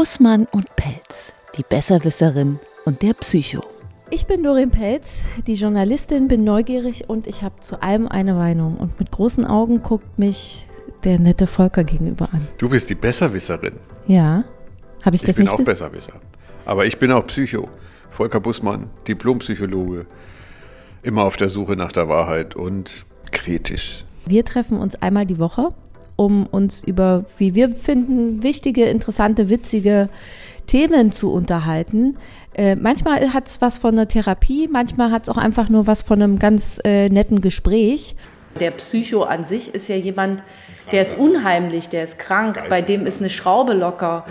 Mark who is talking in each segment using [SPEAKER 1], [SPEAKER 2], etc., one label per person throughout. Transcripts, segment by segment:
[SPEAKER 1] Bussmann und Pelz, die Besserwisserin und der Psycho.
[SPEAKER 2] Ich bin Doreen Pelz, die Journalistin, bin neugierig und ich habe zu allem eine Meinung. Und mit großen Augen guckt mich der nette Volker gegenüber an.
[SPEAKER 3] Du bist die Besserwisserin.
[SPEAKER 2] Ja, habe ich das
[SPEAKER 3] ich bin
[SPEAKER 2] nicht
[SPEAKER 3] auch
[SPEAKER 2] ge-
[SPEAKER 3] Besserwisser. Aber ich bin auch Psycho. Volker Bussmann, Diplompsychologe. Immer auf der Suche nach der Wahrheit und kritisch.
[SPEAKER 2] Wir treffen uns einmal die Woche, um uns über, wie wir finden, wichtige, interessante, witzige Themen zu unterhalten. Äh, manchmal hat es was von einer Therapie, manchmal hat es auch einfach nur was von einem ganz äh, netten Gespräch. Der Psycho an sich ist ja jemand, der ist unheimlich, der ist krank, bei dem ist eine Schraube locker.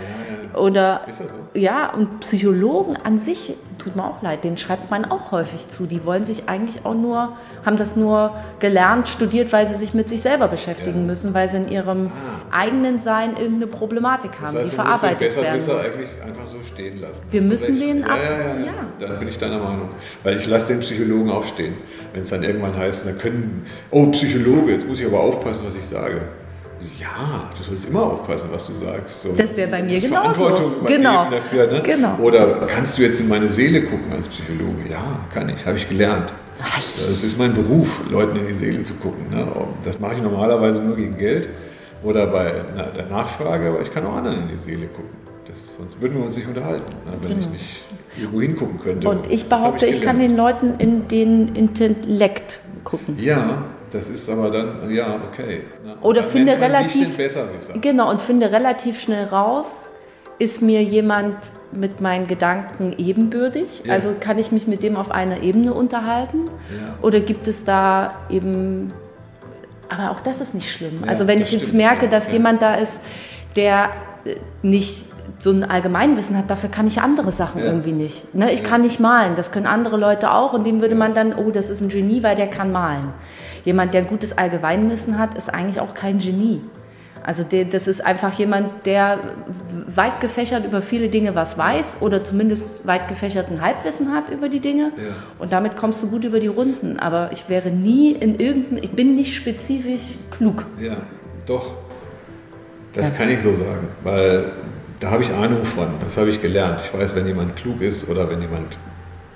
[SPEAKER 2] Oder
[SPEAKER 3] Ist das so?
[SPEAKER 2] ja, und Psychologen an sich, tut mir auch leid, denen schreibt man auch häufig zu. Die wollen sich eigentlich auch nur, haben das nur gelernt, studiert, weil sie sich mit sich selber beschäftigen müssen, weil sie in ihrem eigenen Sein irgendeine Problematik haben, die verarbeitet werden muss.
[SPEAKER 3] eigentlich einfach so stehen lassen.
[SPEAKER 2] Wir
[SPEAKER 3] du
[SPEAKER 2] müssen den
[SPEAKER 3] ja,
[SPEAKER 2] abs-
[SPEAKER 3] ja, ja,
[SPEAKER 2] ja.
[SPEAKER 3] Dann bin ich deiner Meinung. Weil ich lasse den Psychologen auch stehen. Wenn es dann irgendwann heißt, da können, oh Psychologe, jetzt muss ich aber aufpassen, was ich sage. Ja, du sollst immer aufpassen, was du sagst. So.
[SPEAKER 2] Das wäre bei mir
[SPEAKER 3] Ich
[SPEAKER 2] genauso.
[SPEAKER 3] Verantwortung
[SPEAKER 2] Genau.
[SPEAKER 3] Dafür, ne?
[SPEAKER 2] Genau.
[SPEAKER 3] Oder kannst du jetzt in meine Seele gucken als Psychologe? Ja, kann ich, habe ich gelernt. Das ist mein Beruf, Leuten in die Seele zu gucken. Ne? Das mache ich normalerweise nur gegen Geld oder bei na, der Nachfrage, aber ich kann auch anderen in die Seele gucken. Das, sonst würden wir uns nicht unterhalten, ne? wenn ich nicht irgendwo hingucken könnte.
[SPEAKER 2] Und ich behaupte,
[SPEAKER 3] habe
[SPEAKER 2] ich kann den Leuten in den Intellekt gucken.
[SPEAKER 3] Ja, das ist aber dann, ja, okay. Ne?
[SPEAKER 2] Oder
[SPEAKER 3] Dann
[SPEAKER 2] finde relativ-
[SPEAKER 3] Besserwisser.
[SPEAKER 2] Genau, und finde relativ schnell raus, ist mir jemand mit meinen Gedanken ebenbürtig?
[SPEAKER 3] Ja.
[SPEAKER 2] Also kann ich mich mit dem auf einer Ebene unterhalten?
[SPEAKER 3] Ja.
[SPEAKER 2] Oder gibt es da eben, aber auch das ist nicht schlimm.
[SPEAKER 3] Ja,
[SPEAKER 2] also wenn ich jetzt
[SPEAKER 3] stimmt,
[SPEAKER 2] merke,
[SPEAKER 3] ja,
[SPEAKER 2] dass
[SPEAKER 3] ja.
[SPEAKER 2] jemand da ist, der äh, nicht so ein Allgemeinwissen hat, dafür kann ich andere Sachen
[SPEAKER 3] Ja.
[SPEAKER 2] irgendwie nicht. Ne? Ich kann nicht malen, das können andere Leute auch und dem würde man dann, oh, das ist ein Genie, weil der kann malen. Jemand, der ein gutes Allgemeinwissen hat, ist eigentlich auch kein Genie. Also das ist einfach jemand, der weit gefächert über viele Dinge was weiß oder zumindest weit gefächerten Halbwissen hat über die Dinge.
[SPEAKER 3] Ja.
[SPEAKER 2] Und damit kommst du gut über die Runden. Aber ich wäre nie in irgendeinem, ich bin nicht spezifisch klug.
[SPEAKER 3] Ja, doch. Das kann ich so sagen, weil da habe ich Ahnung von, das habe ich gelernt. Ich weiß, wenn jemand klug ist oder wenn jemand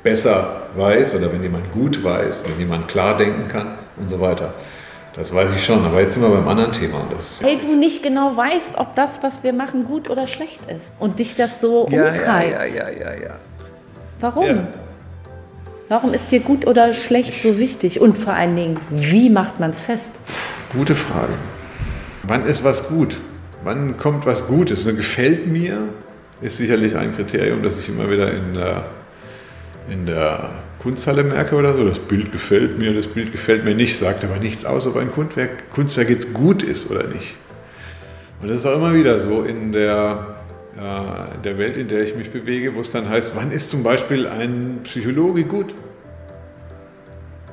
[SPEAKER 3] besser weiß oder wenn jemand gut weiß, wenn jemand klar denken kann und so weiter. Das weiß ich schon, aber jetzt sind wir beim anderen Thema. Das
[SPEAKER 2] Hey, du nicht genau weißt, ob das, was wir machen, gut oder schlecht ist. Und dich das so umtreibt.
[SPEAKER 3] ja, ja, ja, ja.
[SPEAKER 2] Warum?
[SPEAKER 3] Ja.
[SPEAKER 2] Warum ist dir gut oder schlecht so wichtig? Und vor allen Dingen, wie macht man es fest?
[SPEAKER 3] Gute Frage. Wann ist was gut? Wann kommt was Gutes? Gefällt mir ist sicherlich ein Kriterium, das ich immer wieder in der, in der Kunsthalle merke oder so. Das Bild gefällt mir, das Bild gefällt mir nicht, sagt aber nichts aus, ob ein Kunstwerk, Kunstwerk jetzt gut ist oder nicht. Und das ist auch immer wieder so in der, äh, in der Welt, in der ich mich bewege, wo es dann heißt, wann ist zum Beispiel ein Psychologe gut?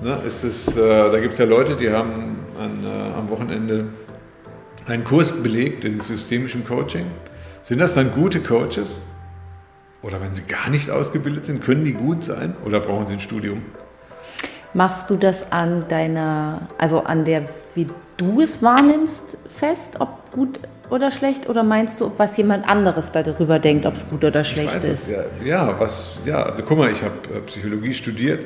[SPEAKER 3] Ne, ist es, äh, da gibt es ja Leute, die haben an, äh, am Wochenende einen Kurs belegt in systemischem Coaching. Sind das dann gute Coaches? Oder wenn sie gar nicht ausgebildet sind, können die gut sein? Oder brauchen sie ein Studium?
[SPEAKER 2] Machst du das an deiner, also an der, wie du es wahrnimmst, fest, ob gut oder schlecht? Oder meinst du, was jemand anderes darüber denkt, ob es gut oder schlecht ist?
[SPEAKER 3] es, ja, ja, was, ja, also guck mal, ich habe äh, Psychologie studiert.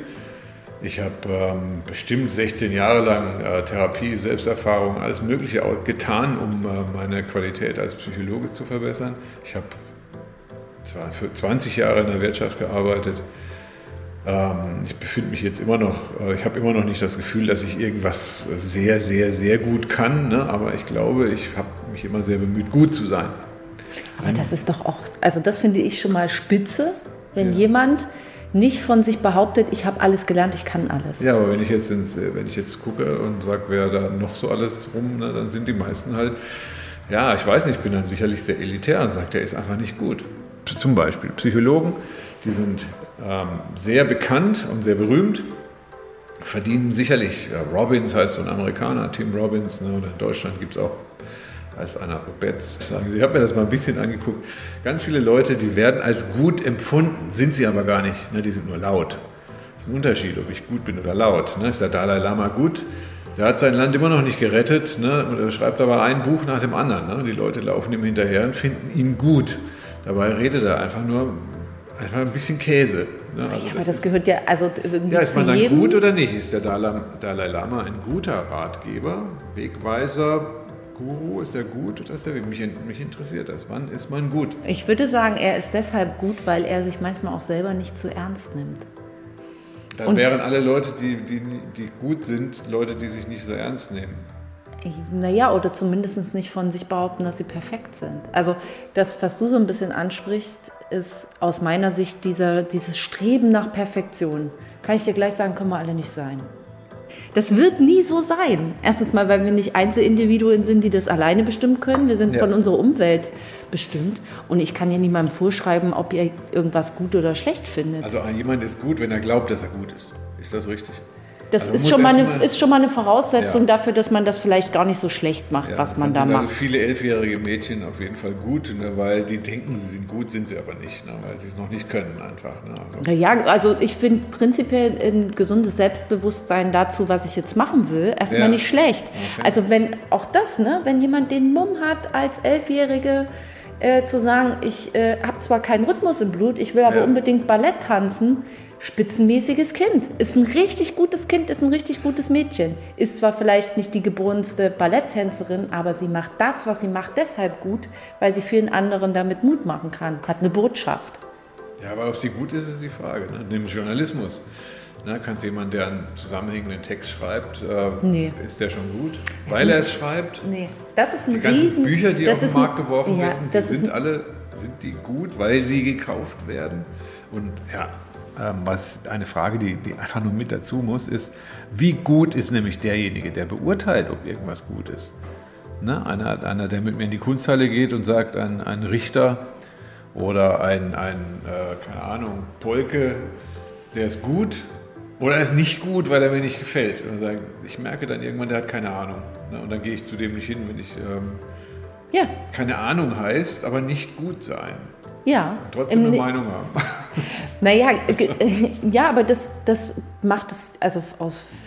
[SPEAKER 3] Ich habe ähm, bestimmt 16 Jahre lang äh, Therapie, Selbsterfahrung, alles Mögliche auch getan, um äh, meine Qualität als Psychologe zu verbessern. Ich habe für 20 Jahre in der Wirtschaft gearbeitet. Ähm, ich befinde mich jetzt immer noch, äh, ich habe immer noch nicht das Gefühl, dass ich irgendwas sehr, sehr, sehr gut kann, ne? aber ich glaube, ich habe mich immer sehr bemüht, gut zu sein.
[SPEAKER 2] Aber das ist doch auch, also das finde ich schon mal spitze, wenn jemand nicht von sich behauptet, ich habe alles gelernt, ich kann alles.
[SPEAKER 3] Ja, aber wenn ich jetzt, ins, äh, wenn ich jetzt gucke und sage, wer da noch so alles rum, ne, dann sind die meisten halt, ja, ich weiß nicht, ich bin dann sicherlich sehr elitär und sage, der ist einfach nicht gut. Zum Beispiel Psychologen, die sind ähm, sehr bekannt und sehr berühmt, verdienen sicherlich, äh, Robbins heißt so ein Amerikaner, Tim Robbins, ne, oder in Deutschland gibt es auch als einer Betz. Ich habe mir das mal ein bisschen angeguckt. Ganz viele Leute, die werden als gut empfunden, sind sie aber gar nicht. Ne? Die sind nur laut. Das ist ein Unterschied, ob ich gut bin oder laut. Ne? Ist der Dalai Lama gut? Der hat sein Land immer noch nicht gerettet. Ne? Er schreibt aber ein Buch nach dem anderen. Ne? Die Leute laufen ihm hinterher und finden ihn gut. Dabei redet er einfach nur einfach ein bisschen Käse.
[SPEAKER 2] Ne? Also ja, das aber das ist, gehört ja also
[SPEAKER 3] irgendwie Ja, ist man dann jedem? gut oder nicht? Ist der Dalai Lama ein guter Ratgeber, Wegweiser, Guru? Ist er gut oder ist er mich, mich interessiert das? Wann ist man gut?
[SPEAKER 2] Ich würde sagen, er ist deshalb gut, weil er sich manchmal auch selber nicht zu ernst nimmt.
[SPEAKER 3] Dann Und wären alle Leute, die, die, die gut sind, Leute, die sich nicht so ernst nehmen.
[SPEAKER 2] Naja, oder zumindest nicht von sich behaupten, dass sie perfekt sind. Also das, was du so ein bisschen ansprichst, ist aus meiner Sicht dieser, dieses Streben nach Perfektion. Kann ich dir gleich sagen, können wir alle nicht sein. Das wird nie so sein. Erstens mal, weil wir nicht Einzelindividuen sind, die das alleine bestimmen können. Wir sind ja. von unserer Umwelt bestimmt. Und ich kann ja niemandem vorschreiben, ob ihr irgendwas gut oder schlecht findet.
[SPEAKER 3] Also jemand ist gut, wenn er glaubt, dass er gut ist. Ist das richtig?
[SPEAKER 2] Das also ist, schon mal eine, ist schon mal eine Voraussetzung ja. dafür, dass man das vielleicht gar nicht so schlecht macht, ja, was man da macht. Also
[SPEAKER 3] viele elfjährige Mädchen auf jeden Fall gut, ne, weil die denken, sie sind gut, sind sie aber nicht, ne, weil sie es noch nicht können einfach. Ne,
[SPEAKER 2] also. Ja, also ich finde prinzipiell ein gesundes Selbstbewusstsein dazu, was ich jetzt machen will, erstmal ja. nicht schlecht. Okay. Also wenn auch das, ne, wenn jemand den Mumm hat als Elfjährige, äh, zu sagen, ich äh, habe zwar keinen Rhythmus im Blut, ich will aber unbedingt Ballett tanzen, spitzenmäßiges Kind. Ist ein richtig gutes Kind, ist ein richtig gutes Mädchen. Ist zwar vielleicht nicht die geborenste Balletttänzerin, aber sie macht das, was sie macht, deshalb gut, weil sie vielen anderen damit Mut machen kann. Hat eine Botschaft.
[SPEAKER 3] Ja, aber ob sie gut ist, ist die Frage. Ne? Nimm Journalismus. Ne, kannst du jemanden, der einen zusammenhängenden Text schreibt, äh, nee. ist der schon gut? Weil er es schreibt?
[SPEAKER 2] Nee, das ist ein
[SPEAKER 3] Die ganzen
[SPEAKER 2] Riesen,
[SPEAKER 3] Bücher, die auf den Markt geworfen ja, werden, die sind alle sind die gut, weil sie gekauft werden. Und ja, was eine Frage, die, die einfach nur mit dazu muss, ist, wie gut ist nämlich derjenige, der beurteilt, ob irgendwas gut ist. Ne? Einer, einer, der mit mir in die Kunsthalle geht und sagt, ein, ein Richter oder ein, ein äh, keine Ahnung, Polke, der ist gut oder er ist nicht gut, weil er mir nicht gefällt. Und sagen, ich merke dann irgendwann, der hat keine Ahnung. Ne? Und dann gehe ich zu dem nicht hin, wenn ich ähm, ja. keine Ahnung heißt, aber nicht gut sein.
[SPEAKER 2] Ja.
[SPEAKER 3] Trotzdem eine Meinung haben.
[SPEAKER 2] Naja, ja, aber das, das macht es, also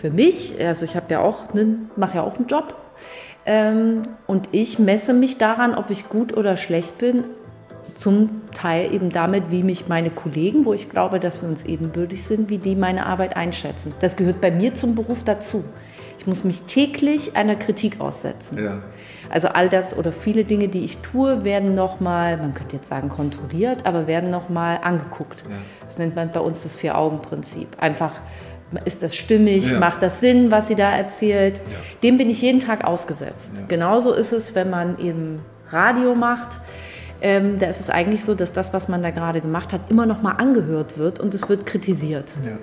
[SPEAKER 2] für mich, also ich habe ja auch einen, mache ja auch einen Job. Ähm, und ich messe mich daran, ob ich gut oder schlecht bin, zum Teil eben damit, wie mich meine Kollegen, wo ich glaube, dass wir uns ebenbürtig sind, wie die meine Arbeit einschätzen. Das gehört bei mir zum Beruf dazu. Ich muss mich täglich einer Kritik aussetzen. Ja. Also all das oder viele Dinge, die ich tue, werden nochmal, man könnte jetzt sagen kontrolliert, aber werden nochmal angeguckt. Ja. Das nennt man bei uns das Vier-Augen-Prinzip. Einfach, ist das stimmig, ja. macht das Sinn, was sie da erzählt. Dem bin ich jeden Tag ausgesetzt. Genauso ist es, wenn man eben Radio macht. Ähm, da ist es eigentlich so, dass das, was man da gerade gemacht hat, immer noch mal angehört wird und es wird kritisiert. Ja.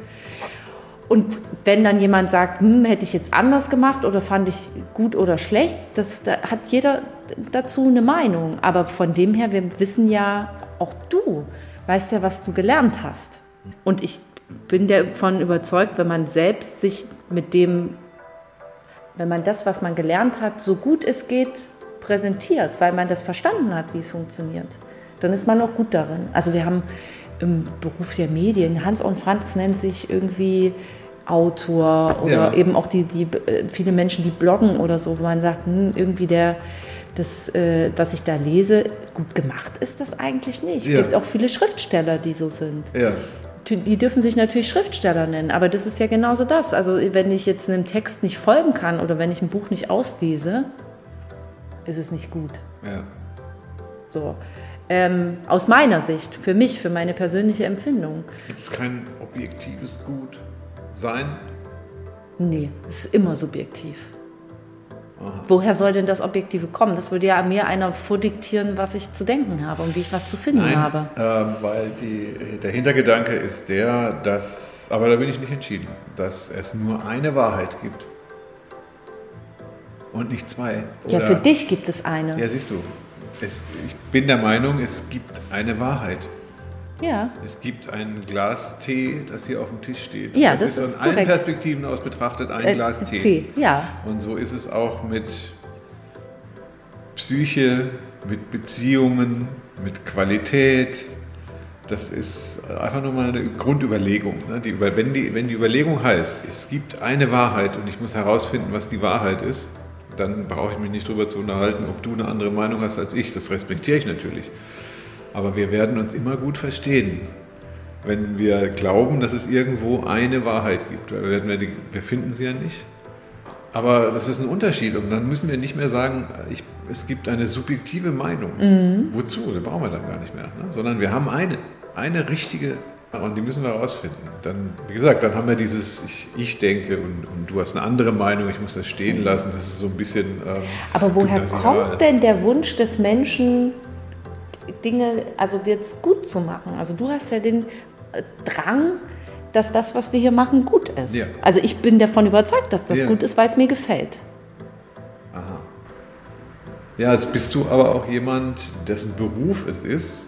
[SPEAKER 2] Und wenn dann jemand sagt, hm, hätte ich jetzt anders gemacht oder fand ich gut oder schlecht, das da hat jeder dazu eine Meinung. Aber von dem her, wir wissen ja, auch du weißt ja, was du gelernt hast. Und ich bin davon überzeugt, wenn man selbst sich mit dem, wenn man das, was man gelernt hat, so gut es geht, präsentiert, weil man das verstanden hat, wie es funktioniert, dann ist man auch gut darin. Also wir haben im Beruf der Medien. Hans und Franz nennt sich irgendwie Autor oder ja. eben auch die, die äh, viele Menschen, die bloggen oder so, wo man sagt, hm, irgendwie der, das, äh, was ich da lese, gut gemacht ist das eigentlich nicht. Es ja. gibt auch viele Schriftsteller, die so sind. Ja. Die dürfen sich natürlich Schriftsteller nennen, aber das ist ja genauso das. Also wenn ich jetzt einem Text nicht folgen kann oder wenn ich ein Buch nicht auslese, ist es nicht gut. Ja. So. Ähm, aus meiner Sicht, für mich, für meine persönliche Empfindung.
[SPEAKER 3] Gibt es kein objektives Gut sein?
[SPEAKER 2] Nee, es ist immer subjektiv. Aha. Woher soll denn das Objektive kommen? Das würde ja mir einer vordiktieren, was ich zu denken habe und wie ich was zu finden
[SPEAKER 3] Nein,
[SPEAKER 2] habe.
[SPEAKER 3] Ähm, weil die, der Hintergedanke ist der, dass, aber da bin ich nicht entschieden, dass es nur eine Wahrheit gibt. Und nicht zwei.
[SPEAKER 2] Oder, ja, für dich gibt es eine.
[SPEAKER 3] Ja, siehst du, es, ich bin der Meinung, es gibt eine Wahrheit. Ja. Es gibt ein Glas Tee, das hier auf dem Tisch steht.
[SPEAKER 2] Ja, das, das ist
[SPEAKER 3] von korrekt. allen Perspektiven aus betrachtet ein äh, Glas Tee. Tee. Ja. Und so ist es auch mit Psyche, mit Beziehungen, mit Qualität. Das ist einfach nur mal eine Grundüberlegung. Ne? Die, wenn, die, wenn die Überlegung heißt, es gibt eine Wahrheit und ich muss herausfinden, was die Wahrheit ist, dann brauche ich mich nicht darüber zu unterhalten, ob du eine andere Meinung hast als ich. Das respektiere ich natürlich. Aber wir werden uns immer gut verstehen, wenn wir glauben, dass es irgendwo eine Wahrheit gibt. Weil wir, die, wir finden sie ja nicht. Aber das ist ein Unterschied und dann müssen wir nicht mehr sagen, ich, es gibt eine subjektive Meinung. Mhm. Wozu? Das brauchen wir dann gar nicht mehr. Ne? Sondern wir haben eine, eine richtige und die müssen wir herausfinden. Dann, wie gesagt, dann haben wir dieses Ich, ich denke und, und, du hast eine andere Meinung, ich muss das stehen lassen. Das ist so ein bisschen. Ähm,
[SPEAKER 2] Aber woher kommt denn der Wunsch des Menschen, Dinge, also jetzt gut zu machen? Also du hast ja den äh, Drang, dass das, was wir hier machen, gut ist. Ja. Also ich bin davon überzeugt, dass das ja. gut ist, weil es mir gefällt.
[SPEAKER 3] Aha. Ja, jetzt bist du aber auch jemand, dessen Beruf es ist,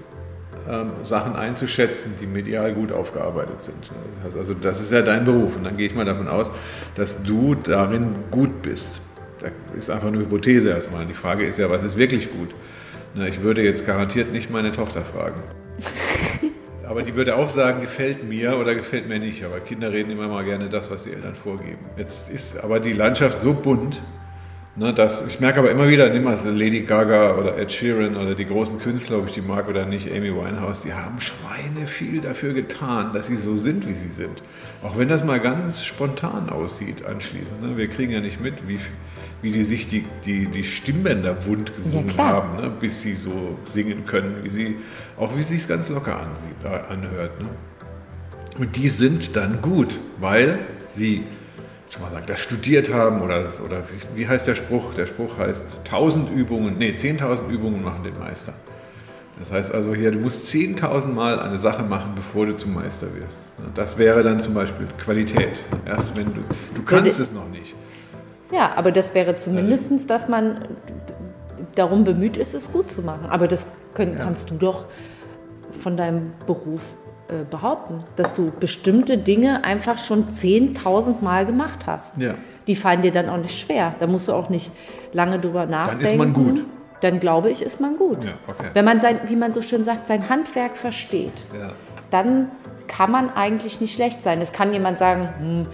[SPEAKER 3] ähm, Sachen einzuschätzen, die medial gut aufgearbeitet sind. Das heißt also, das ist ja dein Beruf und dann gehe ich mal davon aus, dass du darin gut bist. Das ist einfach eine Hypothese erstmal. Die Frage ist ja, was ist wirklich gut? Na, ich würde jetzt garantiert nicht meine Tochter fragen. Aber die würde auch sagen, gefällt mir oder gefällt mir nicht. Aber Kinder reden immer mal gerne das, was die Eltern vorgeben. Jetzt ist aber die Landschaft so bunt, Ne, das, ich merke aber immer wieder, nimm mal so Lady Gaga oder Ed Sheeran oder die großen Künstler, ob ich die mag oder nicht, Amy Winehouse, die haben Schweine viel dafür getan, dass sie so sind, wie sie sind. Auch wenn das mal ganz spontan aussieht anschließend. Ne? Wir kriegen ja nicht mit, wie, wie die sich die, die, die Stimmbänder wund gesungen ja, haben, ne? bis sie so singen können, wie sie, auch wie sie es ganz locker ansieht, äh, anhört. Ne? Und die sind dann gut, weil sie mal sagen, das studiert haben oder, oder wie, heißt der Spruch? Der Spruch heißt 1000 Übungen, nee, 10.000 Übungen machen den Meister. Das heißt also hier, du musst 10.000 Mal eine Sache machen, bevor du zum Meister wirst. Das wäre dann zum Beispiel Qualität. Erst wenn du, du kannst es noch nicht.
[SPEAKER 2] Ja, aber das wäre zumindest, dass man darum bemüht ist, es gut zu machen. Aber das können, kannst du doch von deinem Beruf äh, behaupten, dass du bestimmte Dinge einfach schon 10.000 Mal gemacht hast. Ja. Die fallen dir dann auch nicht schwer. Da musst du auch nicht lange drüber nachdenken.
[SPEAKER 3] Dann ist man gut.
[SPEAKER 2] Dann glaube ich, ist man gut. Ja, okay. Wenn man sein, wie man so schön sagt, sein Handwerk versteht, ja. dann kann man eigentlich nicht schlecht sein. Es kann jemand sagen, hm,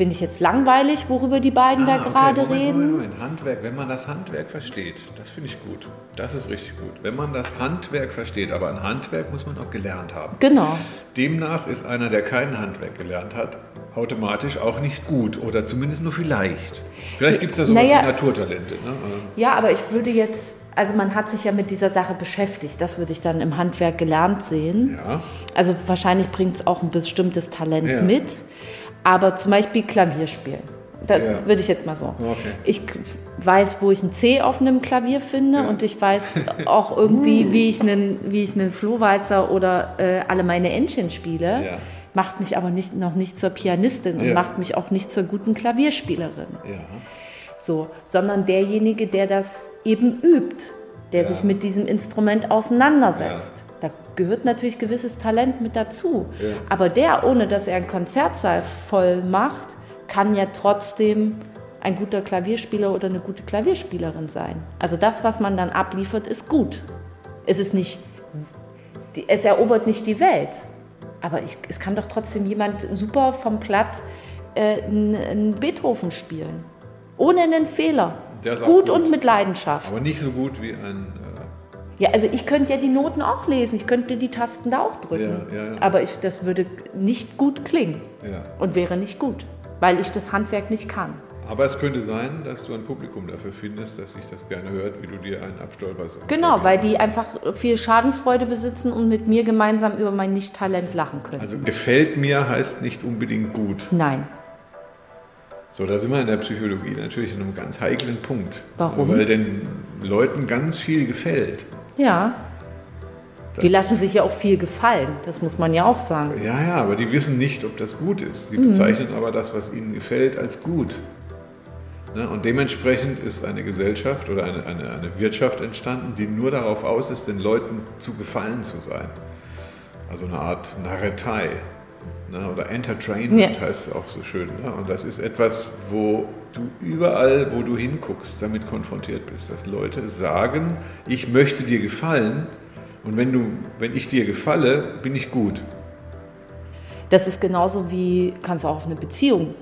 [SPEAKER 2] finde ich jetzt langweilig, worüber die beiden ah, da gerade okay, reden. Moment,
[SPEAKER 3] Moment. Handwerk, wenn man das Handwerk versteht, das finde ich gut. Das ist richtig gut. Wenn man das Handwerk versteht, aber ein Handwerk muss man auch gelernt haben.
[SPEAKER 2] Genau.
[SPEAKER 3] Demnach ist einer, der kein Handwerk gelernt hat, automatisch auch nicht gut oder zumindest nur vielleicht. Vielleicht gibt es ja sowas naja, wie Naturtalente. Ne?
[SPEAKER 2] Ja, aber ich würde jetzt also man hat sich ja mit dieser Sache beschäftigt. Das würde ich dann im Handwerk gelernt sehen. Ja. Also wahrscheinlich bringt es auch ein bestimmtes Talent ja. mit. Aber zum Beispiel Klavier spielen. Das ja. würde ich jetzt mal so. Okay. Ich weiß, wo ich ein C auf einem Klavier finde ja. und ich weiß auch irgendwie, wie ich einen, wie ich einen Flohwalzer oder äh, alle meine Entchen spiele. Ja. Macht mich aber nicht, noch nicht zur Pianistin und macht mich auch nicht zur guten Klavierspielerin. So, sondern derjenige, der das eben übt, der sich mit diesem Instrument auseinandersetzt. Da gehört natürlich gewisses Talent mit dazu. Ja. Aber der, ohne dass er einen Konzertsaal voll macht, kann ja trotzdem ein guter Klavierspieler oder eine gute Klavierspielerin sein. Also das, was man dann abliefert, ist gut. Es ist nicht, es erobert nicht die Welt. Aber ich, es kann doch trotzdem jemand super vom Platt äh, einen Beethoven spielen. Ohne einen Fehler. Gut, gut, und mit Leidenschaft.
[SPEAKER 3] Aber nicht so gut wie ein
[SPEAKER 2] ja, also ich könnte ja die Noten auch lesen, ich könnte die Tasten da auch drücken. Ja, ja, ja. Aber ich, das würde nicht gut klingen und wäre nicht gut, weil ich das Handwerk nicht kann.
[SPEAKER 3] Aber es könnte sein, dass du ein Publikum dafür findest, dass sich das gerne hört, wie du dir einen abstolperst.
[SPEAKER 2] Genau, weil die einfach viel Schadenfreude besitzen und mit mir gemeinsam über mein Nicht-Talent lachen können.
[SPEAKER 3] Also gefällt mir heißt nicht unbedingt gut.
[SPEAKER 2] Nein.
[SPEAKER 3] So, da sind wir in der Psychologie natürlich in einem ganz heiklen Punkt.
[SPEAKER 2] Warum?
[SPEAKER 3] Weil den Leuten ganz viel gefällt.
[SPEAKER 2] Ja. Das die lassen sich ja auch viel gefallen, das muss man ja auch sagen.
[SPEAKER 3] Ja, ja, aber die wissen nicht, ob das gut ist. Sie mhm. bezeichnen aber das, was ihnen gefällt, als gut. Ne? Und dementsprechend ist eine Gesellschaft oder eine, eine, eine Wirtschaft entstanden, die nur darauf aus ist, den Leuten zu gefallen zu sein. Also eine Art Narretei ne? oder Entertainment ja. heißt es auch so schön. Ne? Und das ist etwas, wo du überall, wo du hinguckst, damit konfrontiert bist, dass Leute sagen, ich möchte dir gefallen und wenn, du, wenn ich dir gefalle, bin ich gut.
[SPEAKER 2] Das ist genauso wie, kannst du auch auf eine Beziehung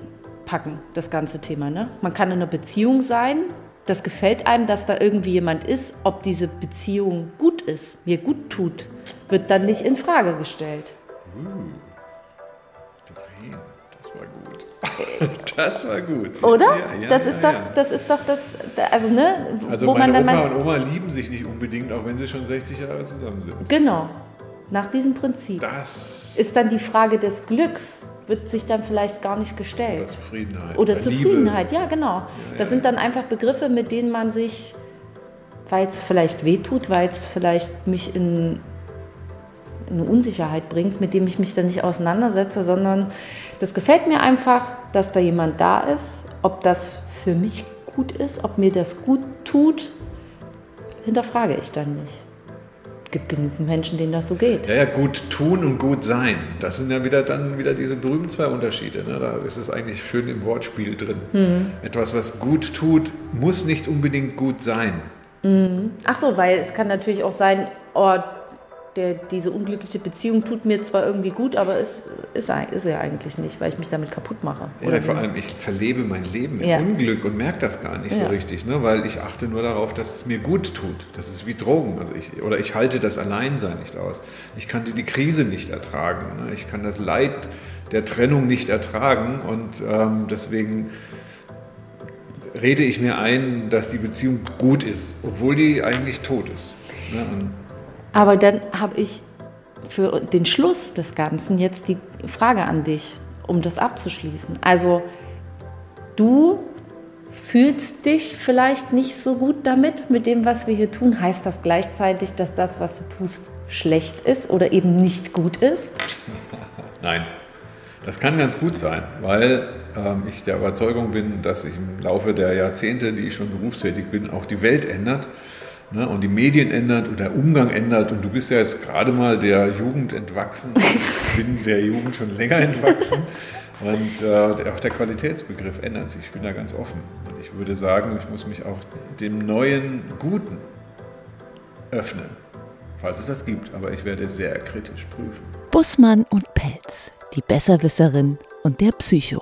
[SPEAKER 2] packen, das ganze Thema. Ne? Man kann in einer Beziehung sein, das gefällt einem, dass da irgendwie jemand ist, ob diese Beziehung gut ist, mir gut tut, wird dann nicht in Frage gestellt.
[SPEAKER 3] Gut. Das war gut.
[SPEAKER 2] Oder?
[SPEAKER 3] Ja, ja,
[SPEAKER 2] das,
[SPEAKER 3] ja,
[SPEAKER 2] ist doch, das ist doch das, also ne,
[SPEAKER 3] Also
[SPEAKER 2] wo
[SPEAKER 3] meine
[SPEAKER 2] man dann
[SPEAKER 3] Opa und Oma lieben sich nicht unbedingt, auch wenn sie schon 60 Jahre zusammen sind.
[SPEAKER 2] genau, nach diesem Prinzip
[SPEAKER 3] Das
[SPEAKER 2] ist dann die Frage des Glücks, wird sich dann vielleicht gar nicht
[SPEAKER 3] oder
[SPEAKER 2] gestellt.
[SPEAKER 3] Zufriedenheit.
[SPEAKER 2] Oder
[SPEAKER 3] Liebe.
[SPEAKER 2] Zufriedenheit, ja genau. Das sind dann einfach Begriffe, mit denen man sich, weil es vielleicht wehtut, weil es vielleicht mich in eine Unsicherheit bringt, mit dem ich mich dann nicht auseinandersetze, sondern das gefällt mir einfach, dass da jemand da ist, ob das für mich gut ist, ob mir das gut tut, hinterfrage ich dann nicht. Es gibt genügend Menschen, denen das so geht.
[SPEAKER 3] Ja, ja, gut tun und gut sein. Das sind ja wieder dann wieder diese berühmten zwei Unterschiede. Ne? Da ist es eigentlich schön im Wortspiel drin.
[SPEAKER 2] Hm.
[SPEAKER 3] Etwas, was gut tut, muss nicht unbedingt gut sein.
[SPEAKER 2] Ach so, weil es kann natürlich auch sein, oh, der, diese unglückliche Beziehung tut mir zwar irgendwie gut, aber es ist, ist er eigentlich nicht, weil ich mich damit kaputt mache.
[SPEAKER 3] Ja,
[SPEAKER 2] Oder
[SPEAKER 3] vor
[SPEAKER 2] wie?
[SPEAKER 3] allem, ich verlebe mein Leben in
[SPEAKER 2] Ja.
[SPEAKER 3] Unglück und merke das gar nicht
[SPEAKER 2] Ja.
[SPEAKER 3] so richtig, ne? weil ich achte nur darauf, dass es mir gut tut. Das ist wie Drogen. Also ich, oder ich halte das Alleinsein nicht aus. Ich kann die, die Krise nicht ertragen. Ne? Ich kann das Leid der Trennung nicht ertragen und ähm, deswegen rede ich mir ein, dass die Beziehung gut ist, obwohl die eigentlich tot ist. Ne?
[SPEAKER 2] Aber dann habe ich für den Schluss des Ganzen jetzt die Frage an dich, um das abzuschließen. Also du fühlst dich vielleicht nicht so gut damit, mit dem, was wir hier tun. Heißt das gleichzeitig, dass das, was du tust, schlecht ist oder eben nicht gut ist?
[SPEAKER 3] Nein, das kann ganz gut sein, weil ähm, ich der Überzeugung bin, dass sich im Laufe der Jahrzehnte, die ich schon berufstätig bin, auch die Welt ändert ne, und die Medien ändert und der Umgang ändert. Und du bist ja jetzt gerade mal der Jugend entwachsen. Ich bin der Jugend schon länger entwachsen. Und äh, auch der Qualitätsbegriff ändert sich. Ich bin da ganz offen. Und ich würde sagen, ich muss mich auch dem neuen Guten öffnen, falls es das gibt. Aber ich werde sehr kritisch prüfen.
[SPEAKER 1] Bussmann und Pelz, die Besserwisserin und der Psycho.